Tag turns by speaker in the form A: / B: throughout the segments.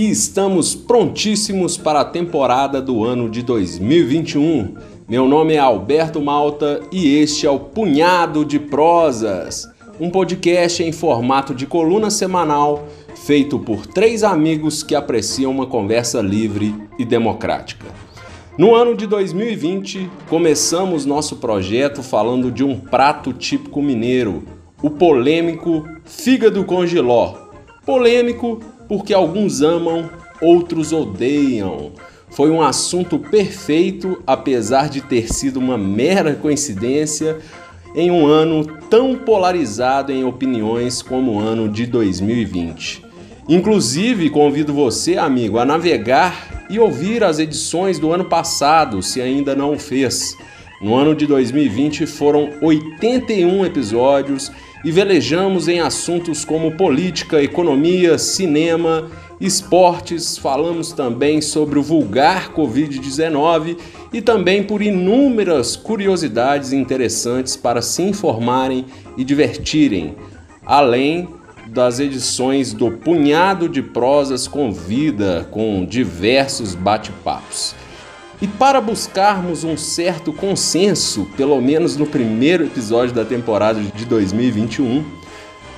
A: e estamos prontíssimos para a temporada do ano de 2021. Meu nome é Alberto Malta e este é o Punhado de Prosas, um podcast em formato de coluna semanal feito por três amigos que apreciam uma conversa livre e democrática. No ano de 2020, começamos nosso projeto falando de um prato típico mineiro, o polêmico fígado com giló. Polêmico porque alguns amam, outros odeiam. Foi um assunto perfeito, apesar de ter sido uma mera coincidência em um ano tão polarizado em opiniões como o ano de 2020. Inclusive, convido você, amigo, a navegar e ouvir as edições do ano passado, se ainda não o fez. No ano de 2020 foram 81 episódios e velejamos em assuntos como política, economia, cinema esportes, falamos também sobre o vulgar Covid-19 e também por inúmeras curiosidades interessantes para se informarem e divertirem, além das edições do Punhado de Prosas com Vida, com diversos bate-papos. E para buscarmos um certo consenso, pelo menos no primeiro episódio da temporada de 2021,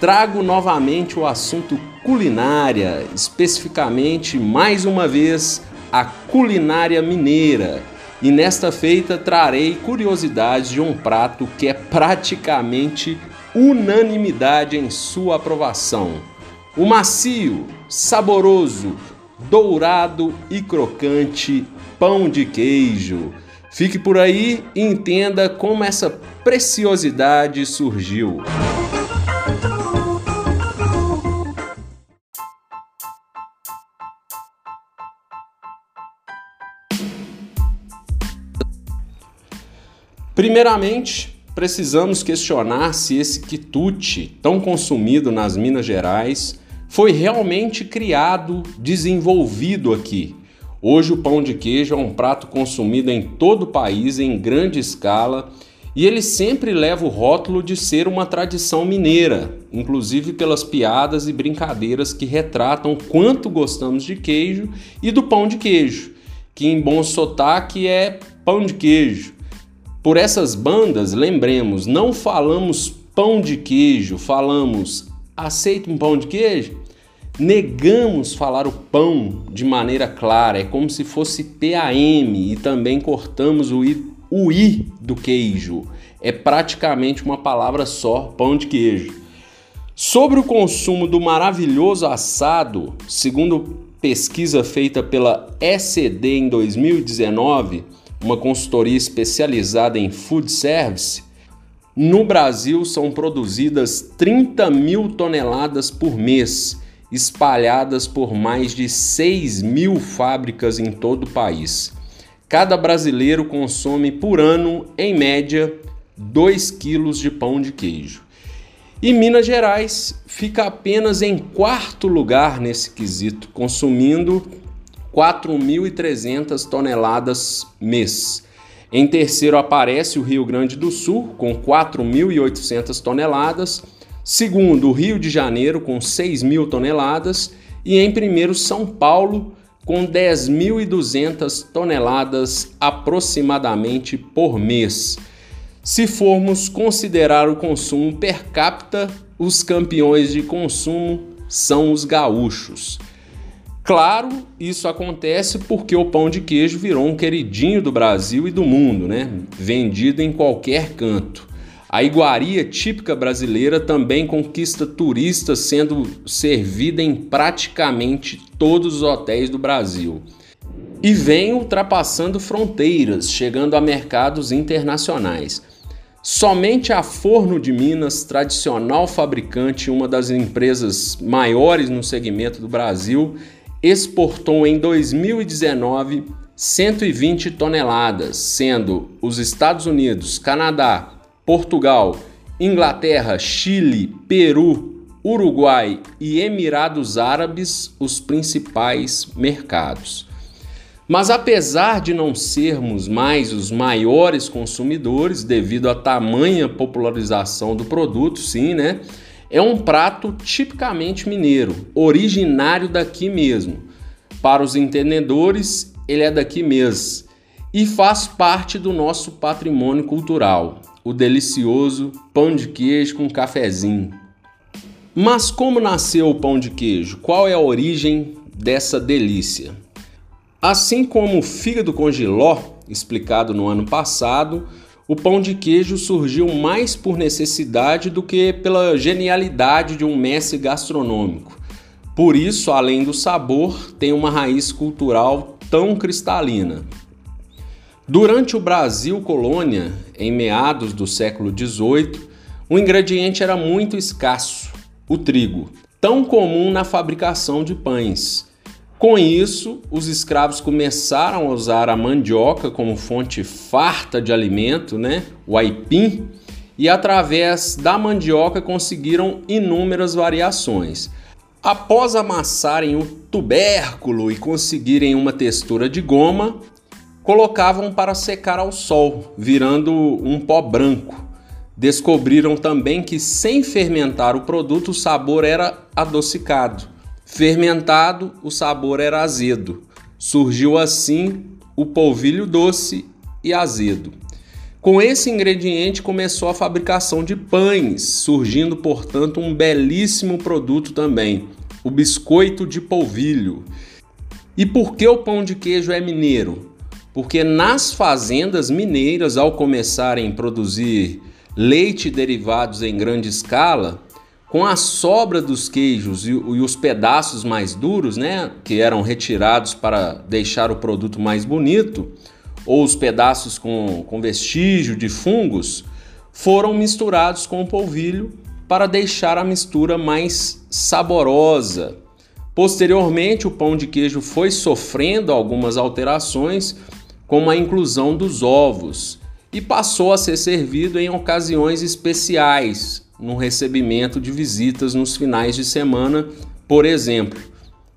A: trago novamente o assunto culinária, especificamente mais uma vez a culinária mineira. E nesta feita trarei curiosidades de um prato que é praticamente unanimidade em sua aprovação. O macio, saboroso, dourado e crocante pão de queijo. Fique por aí e entenda como essa preciosidade surgiu. Primeiramente, precisamos questionar se esse quitute, tão consumido nas Minas Gerais, foi realmente criado, desenvolvido aqui. Hoje o pão de queijo é um prato consumido em todo o país em grande escala e ele sempre leva o rótulo de ser uma tradição mineira, inclusive pelas piadas e brincadeiras que retratam quanto gostamos de queijo e do pão de queijo, que em bom sotaque é pão de queijo. Por essas bandas, lembremos, não falamos pão de queijo, falamos aceita um pão de queijo? Negamos falar o pão de maneira clara, é como se fosse PAM e também cortamos o I, o I do queijo. É praticamente uma palavra só, pão de queijo. Sobre o consumo do maravilhoso assado, segundo pesquisa feita pela ECD em 2019, uma consultoria especializada em food service, no Brasil são produzidas 30 mil toneladas por mês, espalhadas por mais de 6 mil fábricas em todo o país. Cada brasileiro consome por ano, em média, 2 quilos de pão de queijo. E Minas Gerais fica apenas em quarto lugar nesse quesito, consumindo 4.300 toneladas mês. Em terceiro aparece o Rio Grande do Sul, com 4.800 toneladas. Segundo, o Rio de Janeiro, com 6.000 toneladas. E em primeiro, São Paulo, com 10.200 toneladas aproximadamente por mês. Se formos considerar o consumo per capita, os campeões de consumo são os gaúchos. Claro, isso acontece porque o pão de queijo virou um queridinho do Brasil e do mundo, né? Vendido em qualquer canto. A iguaria típica brasileira também conquista turistas, sendo servida em praticamente todos os hotéis do Brasil. E vem ultrapassando fronteiras, chegando a mercados internacionais. Somente a Forno de Minas, tradicional fabricante, uma das empresas maiores no segmento do Brasil, exportou em 2019 120 toneladas, sendo os Estados Unidos, Canadá, Portugal, Inglaterra, Chile, Peru, Uruguai e Emirados Árabes os principais mercados. Mas apesar de não sermos mais os maiores consumidores devido à tamanha popularização do produto, sim, né? É um prato tipicamente mineiro, originário daqui mesmo. Para os entendedores, ele é daqui mesmo e faz parte do nosso patrimônio cultural, o delicioso pão de queijo com cafezinho. Mas como nasceu o pão de queijo? Qual é a origem dessa delícia? Assim como o fígado com giló, explicado no ano passado, o pão de queijo surgiu mais por necessidade do que pela genialidade de um mestre gastronômico. Por isso, além do sabor, tem uma raiz cultural tão cristalina. Durante o Brasil colônia, em meados do século XVIII, um ingrediente era muito escasso, o trigo, tão comum na fabricação de pães. Com isso, os escravos começaram a usar a mandioca como fonte farta de alimento, né? o aipim, e através da mandioca conseguiram inúmeras variações. Após amassarem o tubérculo e conseguirem uma textura de goma, colocavam para secar ao sol, virando um pó branco. Descobriram também que sem fermentar o produto o sabor era adocicado. Fermentado, o sabor era azedo. Surgiu assim o polvilho doce e azedo. Com esse ingrediente começou a fabricação de pães, surgindo, portanto, um belíssimo produto também, o biscoito de polvilho. E por que o pão de queijo é mineiro? Porque nas fazendas mineiras, ao começarem a produzir leite e derivados em grande escala, com a sobra dos queijos e, e, os pedaços mais duros, né, que eram retirados para deixar o produto mais bonito, ou os pedaços com, com vestígio de fungos foram misturados com o polvilho para deixar a mistura mais saborosa. Posteriormente, o pão de queijo foi sofrendo algumas alterações, como a inclusão dos ovos, e passou a ser servido em ocasiões especiais, no recebimento de visitas nos finais de semana, por exemplo.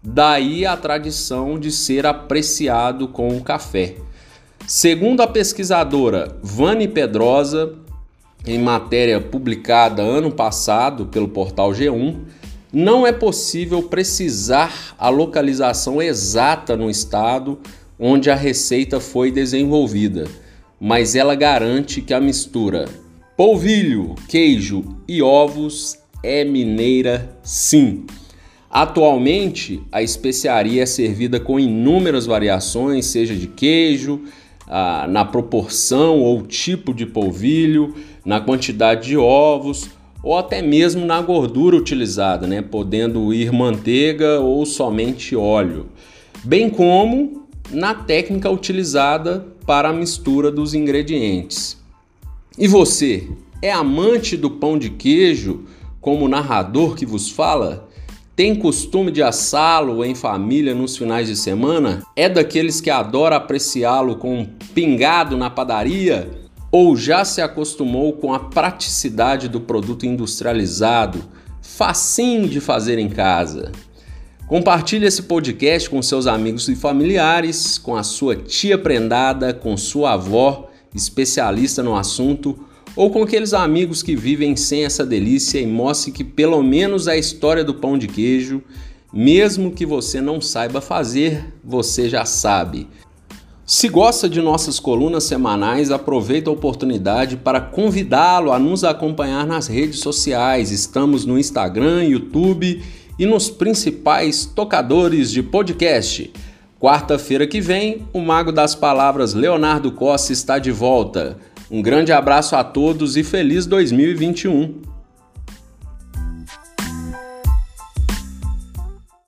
A: Daí a tradição de ser apreciado com o café. Segundo a pesquisadora Vani Pedrosa, em matéria publicada ano passado pelo portal G1, não é possível precisar a localização exata no estado onde a receita foi desenvolvida, mas ela garante que a mistura polvilho, queijo e ovos é mineira sim. Atualmente, a especiaria é servida com inúmeras variações, seja de queijo, ah, na proporção ou tipo de polvilho, na quantidade de ovos ou até mesmo na gordura utilizada, né? podendo ir manteiga ou somente óleo, bem como na técnica utilizada para a mistura dos ingredientes. E você, é amante do pão de queijo, como o narrador que vos fala? Tem costume de assá-lo em família nos finais de semana? É daqueles que adora apreciá-lo com um pingado na padaria? Ou já se acostumou com a praticidade do produto industrializado, facinho de fazer em casa? Compartilhe esse podcast com seus amigos e familiares, com a sua tia prendada, com sua avó, especialista no assunto ou com aqueles amigos que vivem sem essa delícia e mostre que pelo menos a história do pão de queijo, mesmo que você não saiba fazer, você já sabe. Se gosta de nossas colunas semanais, aproveita a oportunidade para convidá-lo a nos acompanhar nas redes sociais. Estamos no Instagram, YouTube e nos principais tocadores de podcast. Quarta-feira que vem, o Mago das Palavras Leonardo Costa está de volta. Um grande abraço a todos e feliz 2021!